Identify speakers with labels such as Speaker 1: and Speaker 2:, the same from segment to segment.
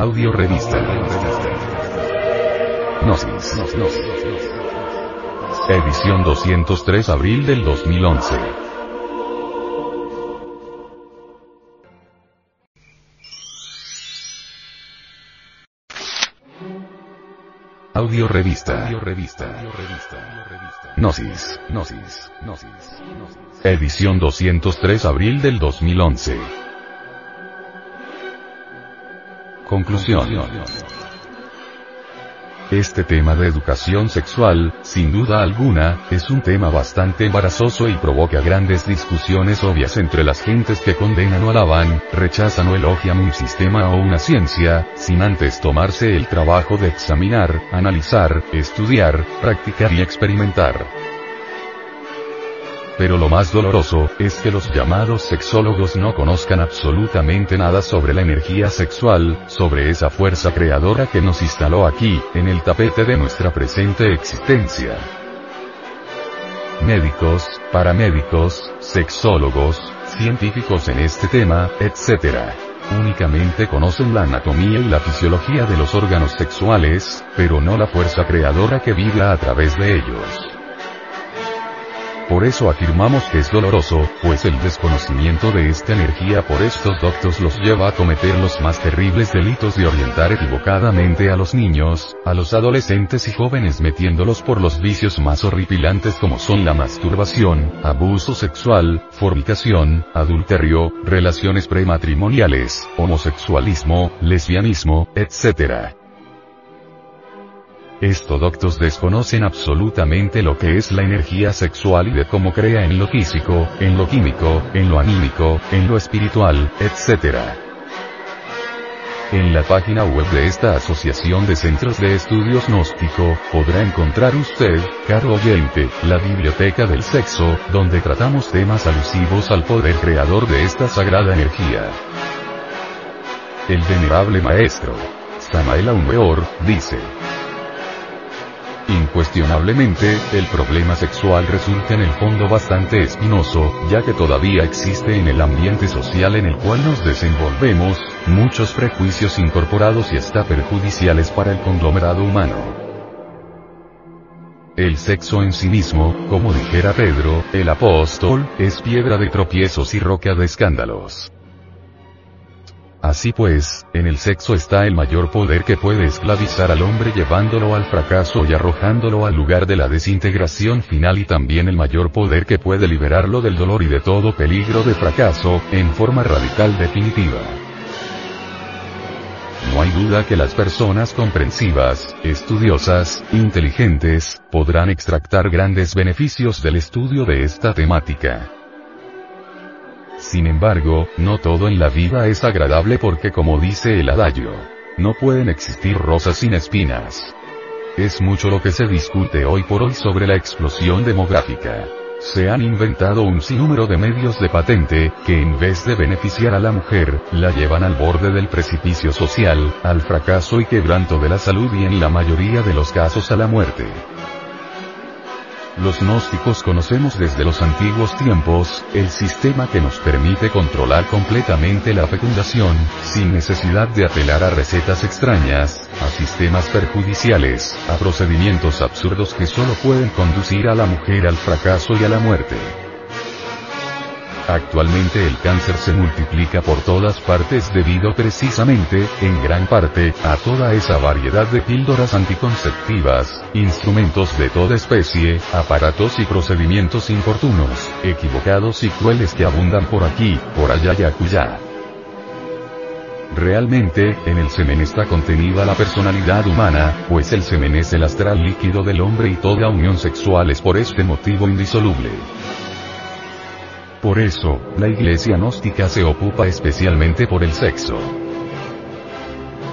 Speaker 1: Audio revista. Gnosis. Edición 203 abril del 2011. Audio revista. Audio revista. Gnosis. Gnosis. Gnosis. Edición 203 abril del 2011. Conclusión. Este tema de educación sexual, sin duda alguna, es un tema bastante embarazoso y provoca grandes discusiones obvias entre las gentes que condenan o alaban, rechazan o elogian un sistema o una ciencia, sin antes tomarse el trabajo de examinar, analizar, estudiar, practicar y experimentar. Pero lo más doloroso, es que los llamados sexólogos no conozcan absolutamente nada sobre la energía sexual, sobre esa fuerza creadora que nos instaló aquí, en el tapete de nuestra presente existencia. Médicos, paramédicos, sexólogos, científicos en este tema, etc. Únicamente conocen la anatomía y la fisiología de los órganos sexuales, pero no la fuerza creadora que vibra a través de ellos. Por eso afirmamos que es doloroso, pues el desconocimiento de esta energía por estos doctos los lleva a cometer los más terribles delitos de orientar equivocadamente a los niños, a los adolescentes y jóvenes metiéndolos por los vicios más horripilantes como son la masturbación, abuso sexual, fornicación, adulterio, relaciones prematrimoniales, homosexualismo, lesbianismo, etc. Estos doctos desconocen absolutamente lo que es la energía sexual y de cómo crea en lo físico, en lo químico, en lo anímico, en lo espiritual, etc. En la página web de esta Asociación de Centros de Estudios Gnóstico, podrá encontrar usted, caro oyente, la Biblioteca del Sexo, donde tratamos temas alusivos al poder creador de esta sagrada energía. El venerable maestro, Samael Aumeor, dice, Incuestionablemente, el problema sexual resulta en el fondo bastante espinoso, ya que todavía existe en el ambiente social en el cual nos desenvolvemos, muchos prejuicios incorporados y hasta perjudiciales para el conglomerado humano. El sexo en sí mismo, como dijera Pedro, el apóstol, es piedra de tropiezos y roca de escándalos. Así pues, en el sexo está el mayor poder que puede esclavizar al hombre llevándolo al fracaso y arrojándolo al lugar de la desintegración final y también el mayor poder que puede liberarlo del dolor y de todo peligro de fracaso, en forma radical definitiva. No hay duda que las personas comprensivas, estudiosas, inteligentes, podrán extractar grandes beneficios del estudio de esta temática. Sin embargo, no todo en la vida es agradable porque como dice el adagio, no pueden existir rosas sin espinas. Es mucho lo que se discute hoy por hoy sobre la explosión demográfica. Se han inventado un sinnúmero de medios de patente, que en vez de beneficiar a la mujer, la llevan al borde del precipicio social, al fracaso y quebranto de la salud y en la mayoría de los casos a la muerte. Los gnósticos conocemos desde los antiguos tiempos, el sistema que nos permite controlar completamente la fecundación, sin necesidad de apelar a recetas extrañas, a sistemas perjudiciales, a procedimientos absurdos que solo pueden conducir a la mujer al fracaso y a la muerte. Actualmente el cáncer se multiplica por todas partes debido precisamente, en gran parte, a toda esa variedad de píldoras anticonceptivas, instrumentos de toda especie, aparatos y procedimientos importunos, equivocados y crueles que abundan por aquí, por allá y acullá. Realmente, en el semen está contenida la personalidad humana, pues el semen es el astral líquido del hombre y toda unión sexual es por este motivo indisoluble. Por eso, la iglesia gnóstica se ocupa especialmente por el sexo.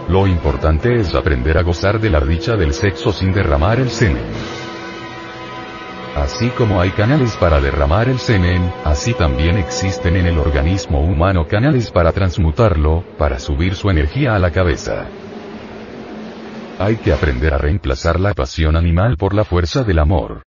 Speaker 1: Lo importante es aprender a gozar de la dicha del sexo sin derramar el semen. Así como hay canales para derramar el semen, así también existen en el organismo humano canales para transmutarlo, para subir su energía a la cabeza. Hay que aprender a reemplazar la pasión animal por la fuerza del amor.